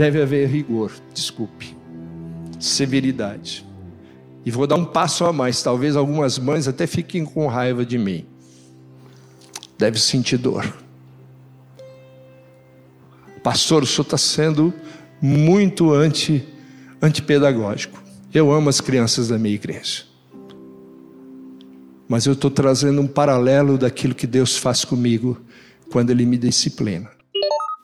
deve haver rigor, desculpe, severidade. E vou dar um passo a mais, talvez algumas mães até fiquem com raiva de mim. Deve sentir dor. Pastor, o senhor está sendo muito anti, antipedagógico. Eu amo as crianças da minha igreja. Mas eu estou trazendo um paralelo daquilo que Deus faz comigo quando Ele me disciplina.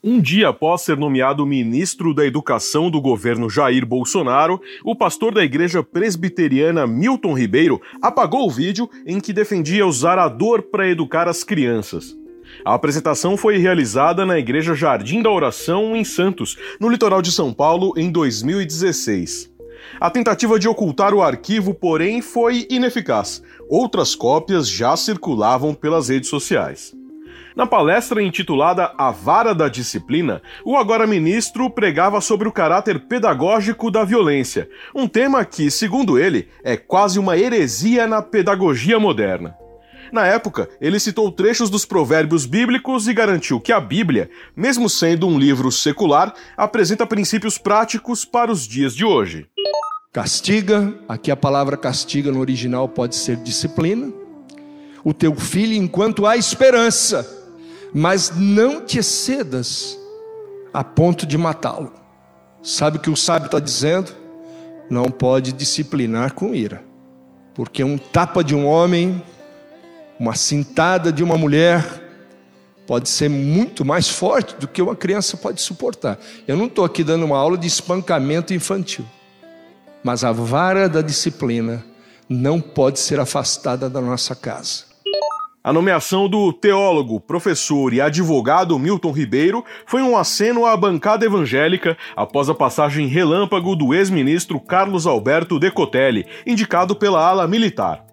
Um dia após ser nomeado ministro da Educação do governo Jair Bolsonaro, o pastor da igreja presbiteriana Milton Ribeiro apagou o vídeo em que defendia usar a dor para educar as crianças. A apresentação foi realizada na Igreja Jardim da Oração, em Santos, no litoral de São Paulo, em 2016. A tentativa de ocultar o arquivo, porém, foi ineficaz. Outras cópias já circulavam pelas redes sociais. Na palestra intitulada A Vara da Disciplina, o agora ministro pregava sobre o caráter pedagógico da violência, um tema que, segundo ele, é quase uma heresia na pedagogia moderna. Na época, ele citou trechos dos provérbios bíblicos e garantiu que a Bíblia, mesmo sendo um livro secular, apresenta princípios práticos para os dias de hoje. Castiga, aqui a palavra castiga no original pode ser disciplina, o teu filho enquanto há esperança mas não te excedas a ponto de matá-lo. Sabe o que o sábio está dizendo? Não pode disciplinar com ira, porque um tapa de um homem, uma cintada de uma mulher, pode ser muito mais forte do que uma criança pode suportar. Eu não estou aqui dando uma aula de espancamento infantil, mas a vara da disciplina não pode ser afastada da nossa casa. A nomeação do teólogo, professor e advogado Milton Ribeiro foi um aceno à bancada evangélica após a passagem relâmpago do ex-ministro Carlos Alberto Decotelli, indicado pela ala militar.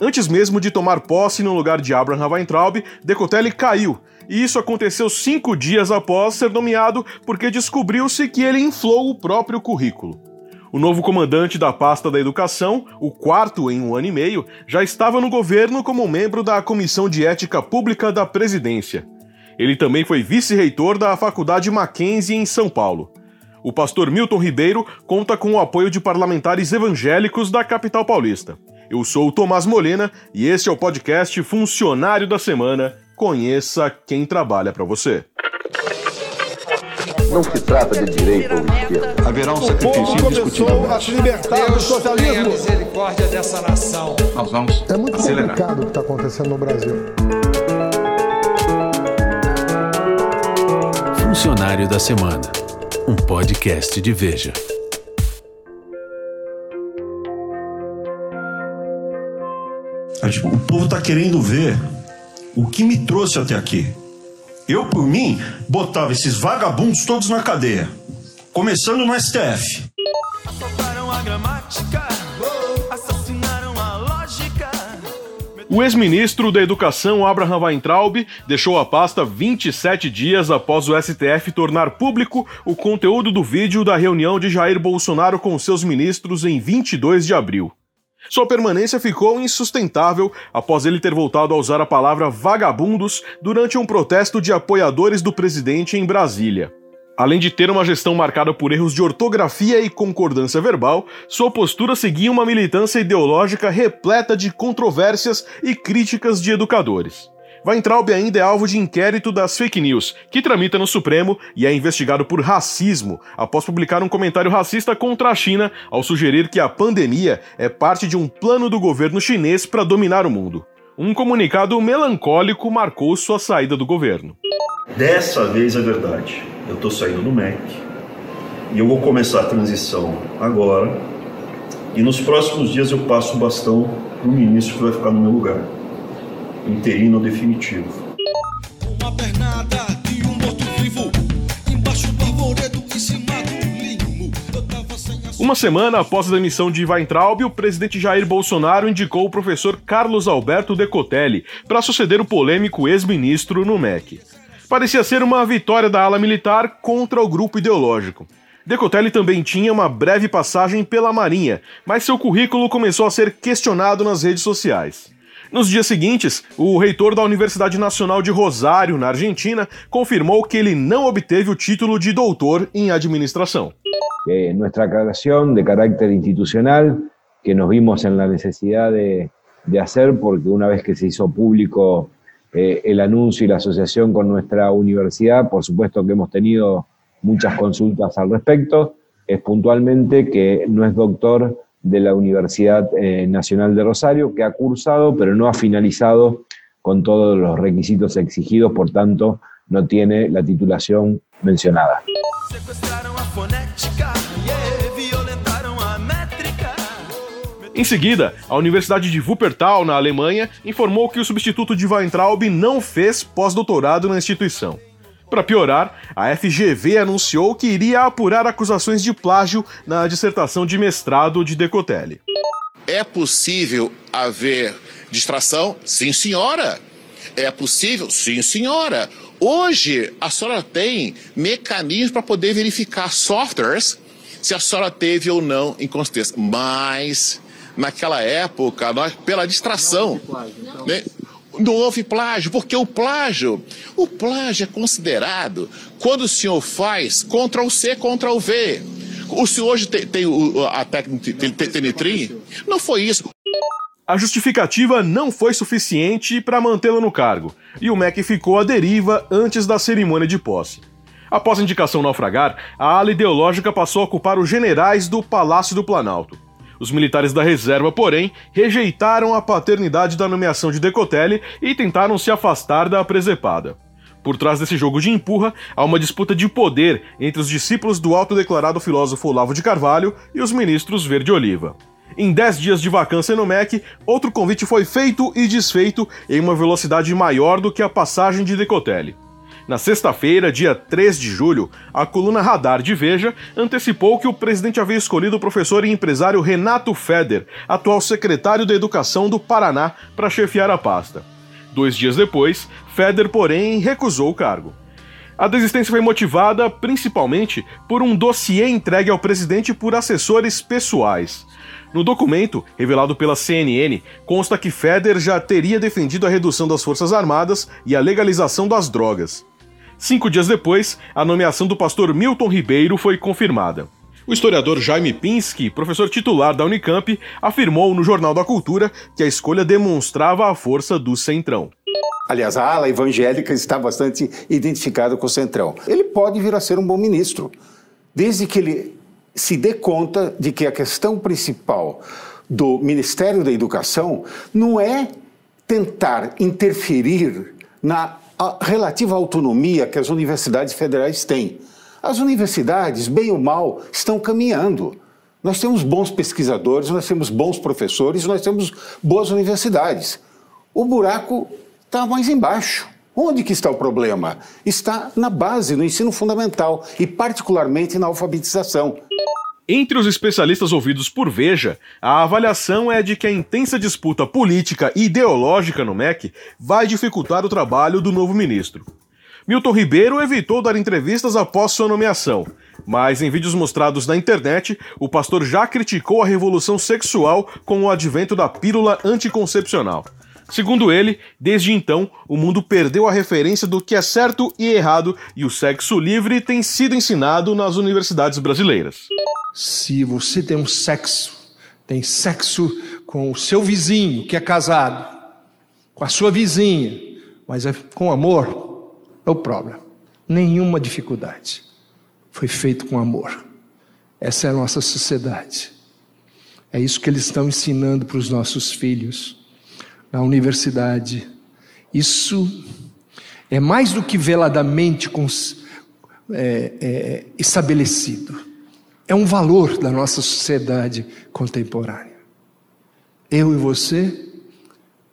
Antes mesmo de tomar posse no lugar de Abraham Weintraub, Decotelli caiu, e isso aconteceu cinco dias após ser nomeado porque descobriu-se que ele inflou o próprio currículo. O novo comandante da pasta da educação, o quarto em um ano e meio, já estava no governo como membro da Comissão de Ética Pública da Presidência. Ele também foi vice-reitor da Faculdade Mackenzie em São Paulo. O pastor Milton Ribeiro conta com o apoio de parlamentares evangélicos da capital paulista. Eu sou o Tomás Molena e este é o podcast Funcionário da Semana. Conheça quem trabalha para você. Não se trata de direita ou esquerda. Haverá um sacrifício indiscutível. a se libertar do socialismo. Tenha misericórdia dessa nação. Nós vamos É muito acelerar. complicado o que está acontecendo no Brasil. Funcionário da Semana. Um podcast de Veja. O povo está querendo ver o que me trouxe até aqui. Eu, por mim, botava esses vagabundos todos na cadeia. Começando no STF. O ex-ministro da Educação, Abraham Weintraub, deixou a pasta 27 dias após o STF tornar público o conteúdo do vídeo da reunião de Jair Bolsonaro com seus ministros em 22 de abril. Sua permanência ficou insustentável após ele ter voltado a usar a palavra vagabundos durante um protesto de apoiadores do presidente em Brasília. Além de ter uma gestão marcada por erros de ortografia e concordância verbal, sua postura seguia uma militância ideológica repleta de controvérsias e críticas de educadores. Weintraub ainda é alvo de inquérito das fake news, que tramita no Supremo e é investigado por racismo após publicar um comentário racista contra a China ao sugerir que a pandemia é parte de um plano do governo chinês para dominar o mundo. Um comunicado melancólico marcou sua saída do governo. Dessa vez é verdade. Eu estou saindo do MEC e eu vou começar a transição agora. E nos próximos dias eu passo o bastão para o ministro que vai ficar no meu lugar interino definitivo. Uma pernada e um morto-vivo embaixo do arvoredo em cima do limo. Uma semana após a demissão de Weintraub, o presidente Jair Bolsonaro indicou o professor Carlos Alberto Decotelli para suceder o polêmico ex-ministro no MEC. Parecia ser uma vitória da ala militar contra o grupo ideológico. Decotelli também tinha uma breve passagem pela Marinha, mas seu currículo começou a ser questionado nas redes sociais. Nos dias seguintes, o reitor da Universidade Nacional de Rosário, na Argentina, confirmou que ele não obteve o título de doutor em administração. Eh, nuestra aclaración de carácter institucional, que nos vimos en la de, de hacer, porque una vez que se hizo público eh, el anuncio y la asociación con nuestra universidad, por supuesto que hemos tenido muchas consultas al respecto, es puntualmente que no es doctor de la Universidad eh, Nacional de Rosario, que ha cursado pero no ha finalizado con todos los requisitos exigidos, por tanto no tiene la titulación mencionada. Em seguida, a Universidade de Wuppertal, na Alemanha, informou que o substituto de Weintraub não fez pós-doutorado na instituição. Para piorar, a FGV anunciou que iria apurar acusações de plágio na dissertação de mestrado de Decotelli. É possível haver distração? Sim, senhora. É possível? Sim, senhora. Hoje, a senhora tem mecanismos para poder verificar softwares se a senhora teve ou não inconsistência. Mas, naquela época, nós, pela distração. Né, não houve plágio, porque o plágio, o plágio é considerado quando o senhor faz Ctrl C, Ctrl V. O senhor hoje tem, tem a técnica Tenetrim? Não foi isso. A justificativa não foi suficiente para mantê-lo no cargo, e o MEC ficou à deriva antes da cerimônia de posse. Após a indicação naufragar, a ala ideológica passou a ocupar os generais do Palácio do Planalto. Os militares da reserva, porém, rejeitaram a paternidade da nomeação de Decotelli e tentaram se afastar da presepada. Por trás desse jogo de empurra, há uma disputa de poder entre os discípulos do autodeclarado filósofo Olavo de Carvalho e os ministros Verde-Oliva. Em 10 dias de vacância no MEC, outro convite foi feito e desfeito em uma velocidade maior do que a passagem de Decotelli. Na sexta-feira, dia 3 de julho, a coluna Radar de Veja antecipou que o presidente havia escolhido o professor e empresário Renato Feder, atual secretário da Educação do Paraná, para chefiar a pasta. Dois dias depois, Feder, porém, recusou o cargo. A desistência foi motivada principalmente por um dossiê entregue ao presidente por assessores pessoais. No documento, revelado pela CNN, consta que Feder já teria defendido a redução das Forças Armadas e a legalização das drogas. Cinco dias depois, a nomeação do pastor Milton Ribeiro foi confirmada. O historiador Jaime Pinsky, professor titular da Unicamp, afirmou no Jornal da Cultura que a escolha demonstrava a força do Centrão. Aliás, a ala evangélica está bastante identificada com o Centrão. Ele pode vir a ser um bom ministro, desde que ele se dê conta de que a questão principal do Ministério da Educação não é tentar interferir na a relativa autonomia que as universidades federais têm. As universidades, bem ou mal, estão caminhando. Nós temos bons pesquisadores, nós temos bons professores, nós temos boas universidades. O buraco está mais embaixo. Onde que está o problema? Está na base, no ensino fundamental e particularmente na alfabetização. Entre os especialistas ouvidos por Veja, a avaliação é de que a intensa disputa política e ideológica no MEC vai dificultar o trabalho do novo ministro. Milton Ribeiro evitou dar entrevistas após sua nomeação, mas em vídeos mostrados na internet, o pastor já criticou a revolução sexual com o advento da pílula anticoncepcional. Segundo ele, desde então, o mundo perdeu a referência do que é certo e errado e o sexo livre tem sido ensinado nas universidades brasileiras. Se você tem um sexo, tem sexo com o seu vizinho que é casado, com a sua vizinha, mas é com amor, no problema. Nenhuma dificuldade. Foi feito com amor. Essa é a nossa sociedade. É isso que eles estão ensinando para os nossos filhos na universidade. Isso é mais do que veladamente é, é, estabelecido. É um valor da nossa sociedade contemporânea. Eu e você,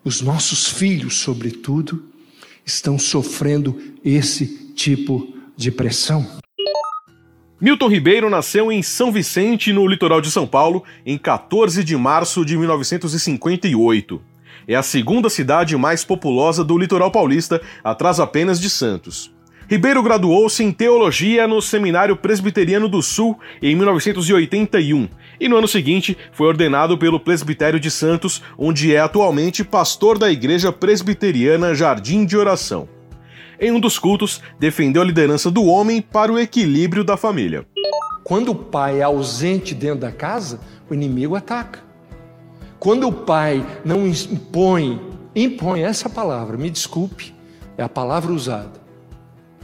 os nossos filhos, sobretudo, estão sofrendo esse tipo de pressão. Milton Ribeiro nasceu em São Vicente, no litoral de São Paulo, em 14 de março de 1958. É a segunda cidade mais populosa do litoral paulista, atrás apenas de Santos. Ribeiro graduou-se em teologia no Seminário Presbiteriano do Sul em 1981. e no ano seguinte foi ordenado pelo Presbitério de Santos, onde é atualmente pastor da Igreja Presbiteriana Jardim de Oração. Em um dos cultos, defendeu a liderança do homem para o equilíbrio da família. Quando o pai é ausente dentro da casa, o inimigo ataca. Quando o pai não impõe, impõe essa palavra, me desculpe, é a palavra usada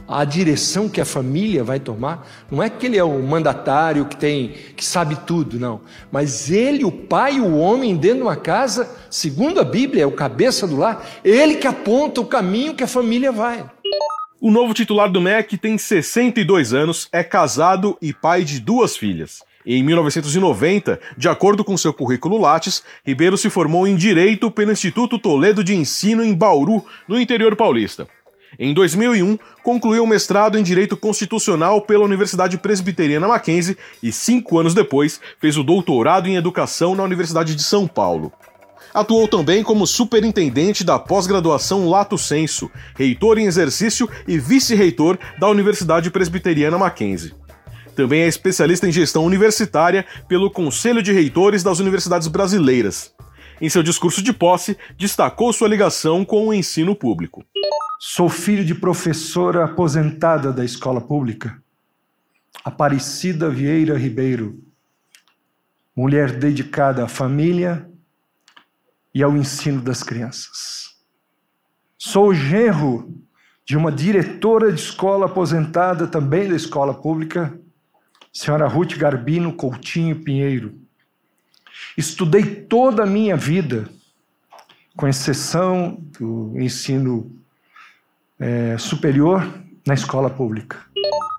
a direção que a família vai tomar. Não é que ele é o mandatário que tem, que sabe tudo, não. Mas ele, o pai, o homem dentro de uma casa, segundo a Bíblia, é o cabeça do lar, ele que aponta o caminho que a família vai. O novo titular do MEC tem 62 anos, é casado e pai de duas filhas. Em 1990, de acordo com seu currículo Lattes, Ribeiro se formou em Direito pelo Instituto Toledo de Ensino em Bauru, no interior paulista. Em 2001, concluiu o mestrado em Direito Constitucional pela Universidade Presbiteriana Mackenzie e, cinco anos depois, fez o doutorado em Educação na Universidade de São Paulo. Atuou também como superintendente da pós-graduação Lato Senso, reitor em exercício e vice-reitor da Universidade Presbiteriana Mackenzie. Também é especialista em gestão universitária pelo Conselho de Reitores das Universidades Brasileiras. Em seu discurso de posse, destacou sua ligação com o ensino público. Sou filho de professora aposentada da escola pública, Aparecida Vieira Ribeiro, mulher dedicada à família e ao ensino das crianças. Sou genro de uma diretora de escola aposentada também da escola pública, senhora Ruth Garbino Coutinho Pinheiro. Estudei toda a minha vida, com exceção do ensino é, superior na escola pública.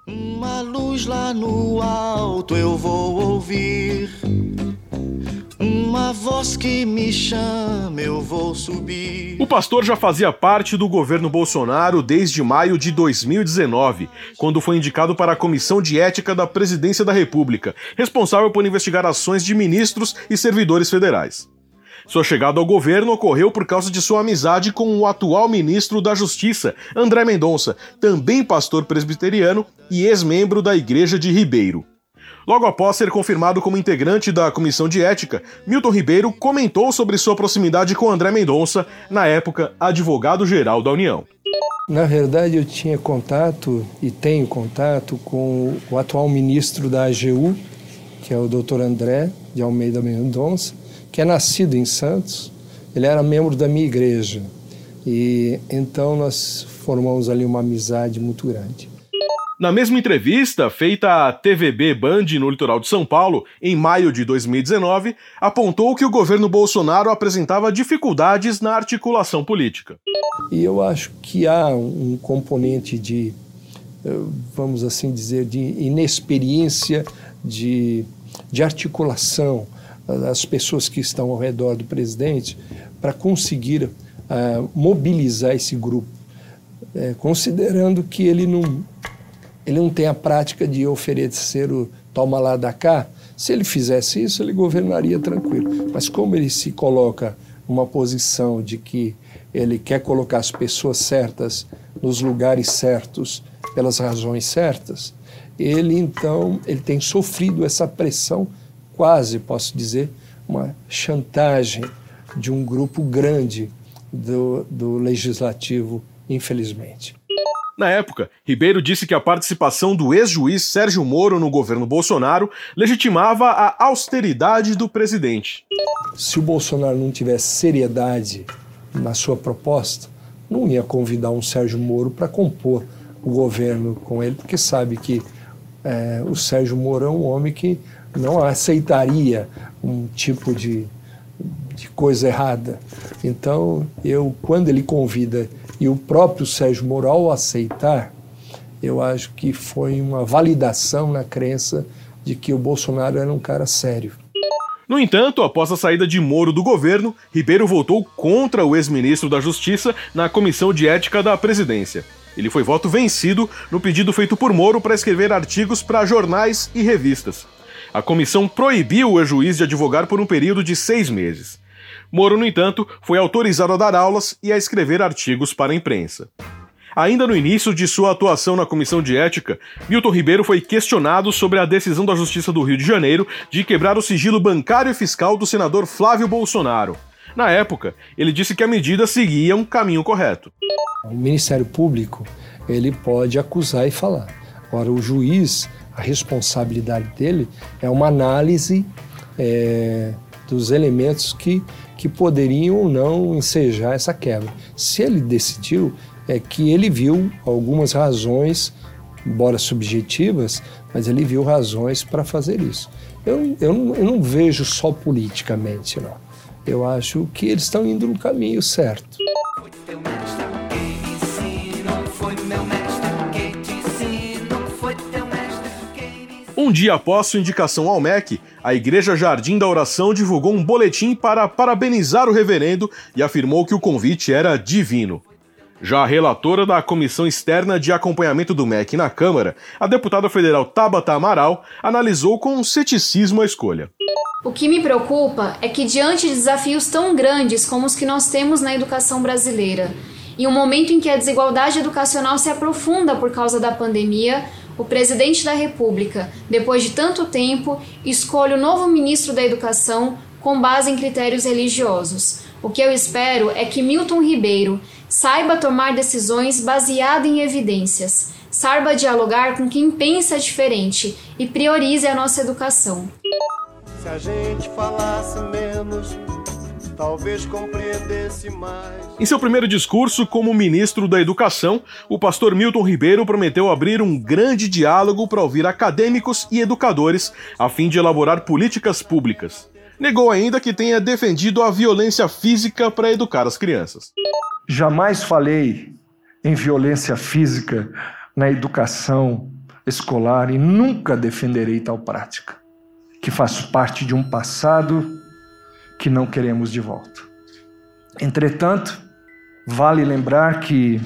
Uma luz lá no alto eu vou ouvir. Uma voz que me chama, eu vou subir. O pastor já fazia parte do governo Bolsonaro desde maio de 2019, quando foi indicado para a Comissão de Ética da Presidência da República, responsável por investigar ações de ministros e servidores federais. Sua chegada ao governo ocorreu por causa de sua amizade com o atual ministro da Justiça, André Mendonça, também pastor presbiteriano e ex-membro da Igreja de Ribeiro. Logo após ser confirmado como integrante da Comissão de Ética, Milton Ribeiro comentou sobre sua proximidade com André Mendonça, na época advogado-geral da União. Na verdade, eu tinha contato e tenho contato com o atual ministro da AGU, que é o Dr. André de Almeida Mendonça, que é nascido em Santos, ele era membro da minha igreja. E então nós formamos ali uma amizade muito grande. Na mesma entrevista, feita à TVB Band no litoral de São Paulo, em maio de 2019, apontou que o governo Bolsonaro apresentava dificuldades na articulação política. E eu acho que há um componente de, eh, vamos assim dizer, de inexperiência de, de articulação as pessoas que estão ao redor do presidente para conseguir uh, mobilizar esse grupo, é, considerando que ele não, ele não tem a prática de oferecer o toma lá da cá. Se ele fizesse isso, ele governaria tranquilo. Mas como ele se coloca numa posição de que ele quer colocar as pessoas certas nos lugares certos pelas razões certas, ele então ele tem sofrido essa pressão quase, posso dizer, uma chantagem de um grupo grande do, do legislativo, infelizmente. Na época, Ribeiro disse que a participação do ex-juiz Sérgio Moro no governo Bolsonaro legitimava a austeridade do presidente. Se o Bolsonaro não tivesse seriedade na sua proposta, não ia convidar um Sérgio Moro para compor o governo com ele, porque sabe que é, o Sérgio Moro é um homem que não aceitaria um tipo de, de coisa errada. Então, eu, quando ele convida e o próprio Sérgio Moral aceitar, eu acho que foi uma validação na crença de que o Bolsonaro era um cara sério. No entanto, após a saída de Moro do governo, Ribeiro votou contra o ex-ministro da Justiça na Comissão de Ética da Presidência. Ele foi voto vencido no pedido feito por Moro para escrever artigos para jornais e revistas. A comissão proibiu o juiz de advogar por um período de seis meses. Moro, no entanto, foi autorizado a dar aulas e a escrever artigos para a imprensa. Ainda no início de sua atuação na comissão de ética, Milton Ribeiro foi questionado sobre a decisão da Justiça do Rio de Janeiro de quebrar o sigilo bancário e fiscal do senador Flávio Bolsonaro. Na época, ele disse que a medida seguia um caminho correto. O Ministério Público ele pode acusar e falar. Agora, o juiz, a responsabilidade dele é uma análise é, dos elementos que, que poderiam ou não ensejar essa quebra. Se ele decidiu, é que ele viu algumas razões, embora subjetivas, mas ele viu razões para fazer isso. Eu, eu, eu não vejo só politicamente, não. Eu acho que eles estão indo no caminho certo. Um dia após sua indicação ao MEC, a Igreja Jardim da Oração divulgou um boletim para parabenizar o reverendo e afirmou que o convite era divino. Já a relatora da Comissão Externa de Acompanhamento do MEC na Câmara, a deputada federal Tabata Amaral, analisou com ceticismo a escolha. O que me preocupa é que, diante de desafios tão grandes como os que nós temos na educação brasileira, em um momento em que a desigualdade educacional se aprofunda por causa da pandemia, o presidente da República, depois de tanto tempo, escolhe o novo ministro da Educação com base em critérios religiosos. O que eu espero é que Milton Ribeiro saiba tomar decisões baseadas em evidências, saiba dialogar com quem pensa diferente e priorize a nossa educação. Se a gente falasse menos, talvez compreendesse mais. Em seu primeiro discurso como ministro da Educação, o pastor Milton Ribeiro prometeu abrir um grande diálogo para ouvir acadêmicos e educadores a fim de elaborar políticas públicas. Negou ainda que tenha defendido a violência física para educar as crianças. Jamais falei em violência física na educação escolar e nunca defenderei tal prática que faz parte de um passado que não queremos de volta. Entretanto, vale lembrar que,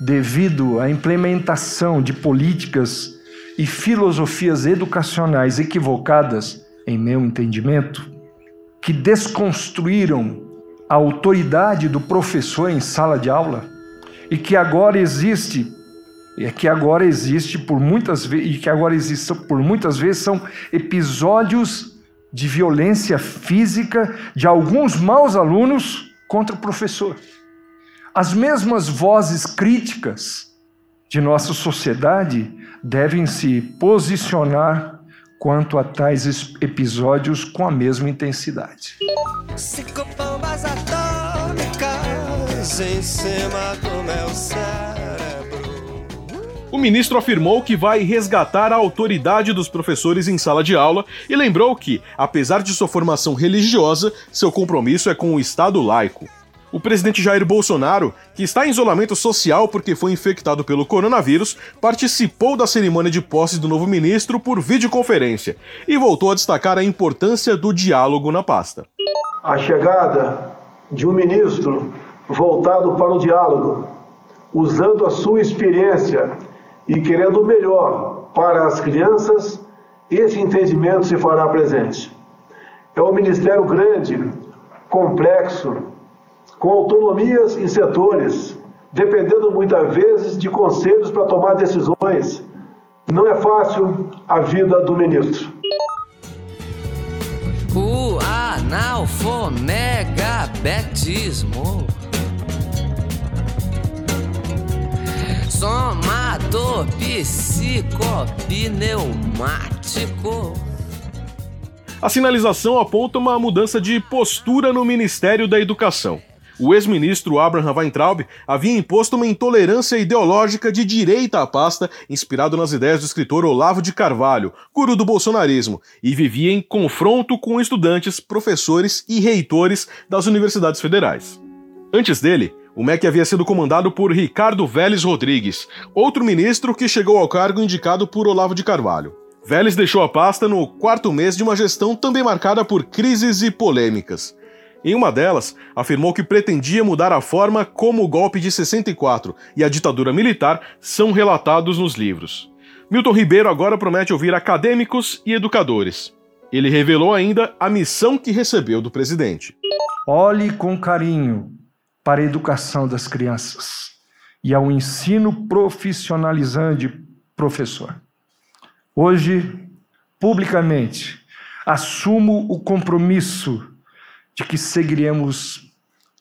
devido à implementação de políticas e filosofias educacionais equivocadas, em meu entendimento, que desconstruíram a autoridade do professor em sala de aula e que agora existe e que agora existe por muitas vezes e que agora existe por muitas vezes são episódios de violência física de alguns maus alunos contra o professor. As mesmas vozes críticas de nossa sociedade devem se posicionar quanto a tais episódios com a mesma intensidade. Atômicas em cima do meu cérebro. O ministro afirmou que vai resgatar a autoridade dos professores em sala de aula e lembrou que, apesar de sua formação religiosa, seu compromisso é com o Estado laico. O presidente Jair Bolsonaro, que está em isolamento social porque foi infectado pelo coronavírus, participou da cerimônia de posse do novo ministro por videoconferência e voltou a destacar a importância do diálogo na pasta. A chegada de um ministro voltado para o diálogo, usando a sua experiência e querendo o melhor para as crianças, esse entendimento se fará presente. É um ministério grande, complexo, com autonomias em setores, dependendo muitas vezes de conselhos para tomar decisões. Não é fácil a vida do ministro. O analfomegabetismo. Somador psicopneumático. A sinalização aponta uma mudança de postura no Ministério da Educação. O ex-ministro Abraham Weintraub havia imposto uma intolerância ideológica de direita à pasta, inspirado nas ideias do escritor Olavo de Carvalho, guru do bolsonarismo, e vivia em confronto com estudantes, professores e reitores das universidades federais. Antes dele, o MEC havia sido comandado por Ricardo Vélez Rodrigues, outro ministro que chegou ao cargo indicado por Olavo de Carvalho. Vélez deixou a pasta no quarto mês de uma gestão também marcada por crises e polêmicas. Em uma delas, afirmou que pretendia mudar a forma como o golpe de 64 e a ditadura militar são relatados nos livros. Milton Ribeiro agora promete ouvir acadêmicos e educadores. Ele revelou ainda a missão que recebeu do presidente. Olhe com carinho para a educação das crianças e ao ensino profissionalizante professor. Hoje, publicamente, assumo o compromisso de que seguiremos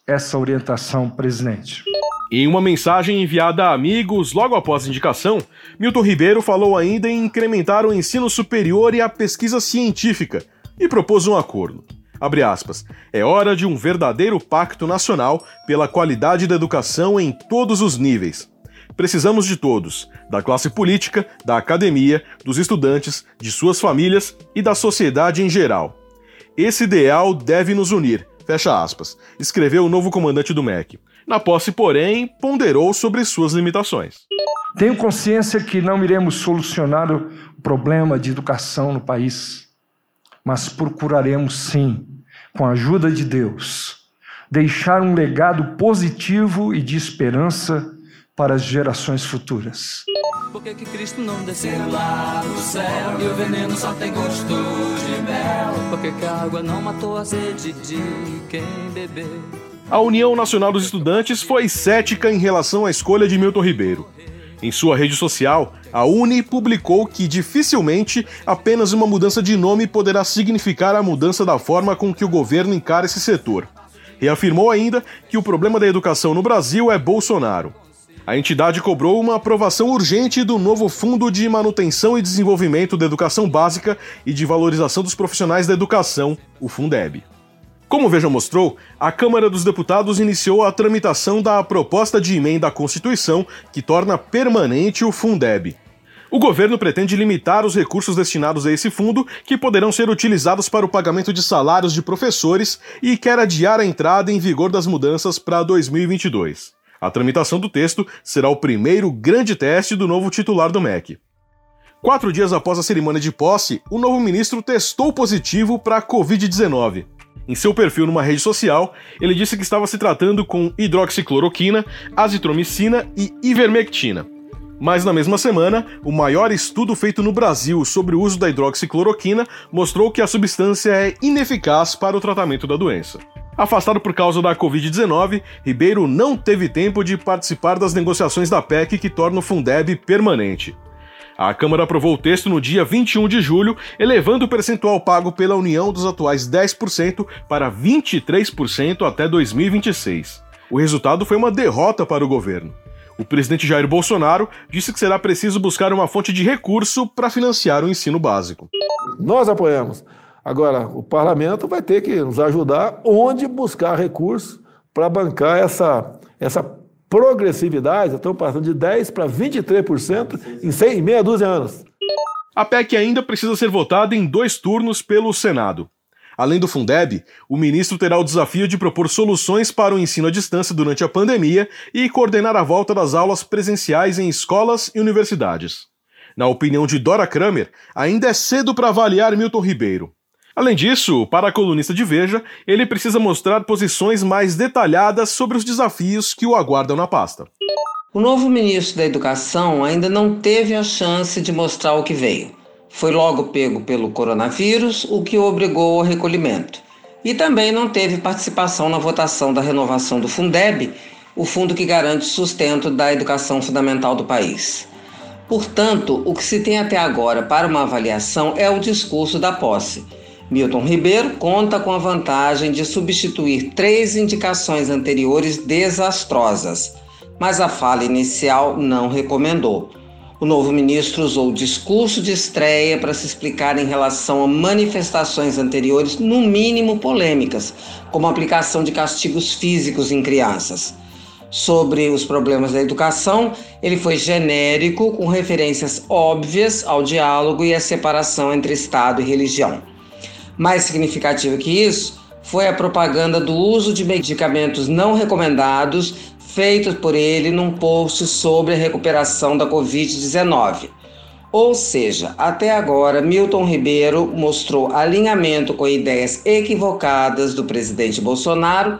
essa orientação, presidente. Em uma mensagem enviada a amigos logo após a indicação, Milton Ribeiro falou ainda em incrementar o ensino superior e a pesquisa científica e propôs um acordo. Abre aspas. É hora de um verdadeiro pacto nacional pela qualidade da educação em todos os níveis. Precisamos de todos, da classe política, da academia, dos estudantes, de suas famílias e da sociedade em geral. Esse ideal deve nos unir, fecha aspas, escreveu o novo comandante do MEC. Na posse, porém, ponderou sobre suas limitações. Tenho consciência que não iremos solucionar o problema de educação no país, mas procuraremos sim, com a ajuda de Deus, deixar um legado positivo e de esperança para as gerações futuras. Por que, que Cristo não desceu lá do céu e o veneno só tem gosto de mel? Por que, que a água não matou a sede de quem bebeu? A União Nacional dos Estudantes foi cética em relação à escolha de Milton Ribeiro. Em sua rede social, a Uni publicou que dificilmente apenas uma mudança de nome poderá significar a mudança da forma com que o governo encara esse setor. Reafirmou ainda que o problema da educação no Brasil é Bolsonaro. A entidade cobrou uma aprovação urgente do novo Fundo de Manutenção e Desenvolvimento da Educação Básica e de Valorização dos Profissionais da Educação, o Fundeb. Como Veja mostrou, a Câmara dos Deputados iniciou a tramitação da proposta de emenda à Constituição que torna permanente o Fundeb. O governo pretende limitar os recursos destinados a esse fundo, que poderão ser utilizados para o pagamento de salários de professores, e quer adiar a entrada em vigor das mudanças para 2022. A tramitação do texto será o primeiro grande teste do novo titular do MEC. Quatro dias após a cerimônia de posse, o novo ministro testou positivo para a Covid-19. Em seu perfil numa rede social, ele disse que estava se tratando com hidroxicloroquina, azitromicina e ivermectina. Mas na mesma semana, o maior estudo feito no Brasil sobre o uso da hidroxicloroquina mostrou que a substância é ineficaz para o tratamento da doença. Afastado por causa da Covid-19, Ribeiro não teve tempo de participar das negociações da PEC que torna o Fundeb permanente. A Câmara aprovou o texto no dia 21 de julho, elevando o percentual pago pela União dos atuais 10% para 23% até 2026. O resultado foi uma derrota para o governo. O presidente Jair Bolsonaro disse que será preciso buscar uma fonte de recurso para financiar o ensino básico. Nós apoiamos. Agora, o parlamento vai ter que nos ajudar onde buscar recursos para bancar essa, essa progressividade, estão passando de 10% para 23% em, 100, em meia dúzia de anos. A PEC ainda precisa ser votada em dois turnos pelo Senado. Além do Fundeb, o ministro terá o desafio de propor soluções para o ensino à distância durante a pandemia e coordenar a volta das aulas presenciais em escolas e universidades. Na opinião de Dora Kramer, ainda é cedo para avaliar Milton Ribeiro. Além disso, para a colunista de Veja, ele precisa mostrar posições mais detalhadas sobre os desafios que o aguardam na pasta. O novo ministro da Educação ainda não teve a chance de mostrar o que veio. Foi logo pego pelo coronavírus, o que o obrigou ao recolhimento. E também não teve participação na votação da renovação do Fundeb, o fundo que garante o sustento da educação fundamental do país. Portanto, o que se tem até agora para uma avaliação é o discurso da posse Milton Ribeiro conta com a vantagem de substituir três indicações anteriores desastrosas, mas a fala inicial não recomendou. O novo ministro usou o discurso de estreia para se explicar em relação a manifestações anteriores, no mínimo polêmicas, como a aplicação de castigos físicos em crianças. Sobre os problemas da educação, ele foi genérico, com referências óbvias ao diálogo e à separação entre Estado e religião. Mais significativo que isso foi a propaganda do uso de medicamentos não recomendados feitos por ele num post sobre a recuperação da Covid-19. Ou seja, até agora, Milton Ribeiro mostrou alinhamento com ideias equivocadas do presidente Bolsonaro,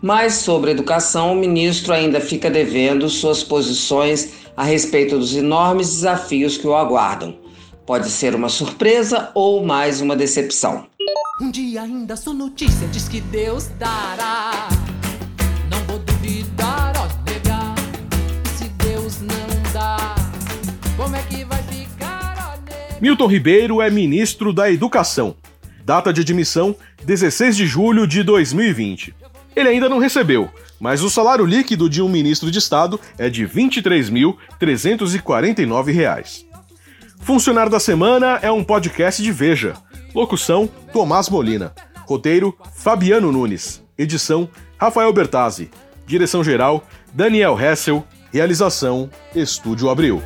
mas sobre educação, o ministro ainda fica devendo suas posições a respeito dos enormes desafios que o aguardam. Pode ser uma surpresa ou mais uma decepção. Um dia ainda sou notícia, diz que Deus dará. Não vou duvidar, ó, negar. Se Deus não dá, como é que vai ficar, ó, Milton Ribeiro é ministro da Educação. Data de admissão: 16 de julho de 2020. Ele ainda não recebeu, mas o salário líquido de um ministro de Estado é de R$ 23.349. Funcionário da Semana é um podcast de Veja. Locução: Tomás Molina. Roteiro: Fabiano Nunes. Edição: Rafael Bertazzi. Direção-geral: Daniel Hessel. Realização: Estúdio Abril.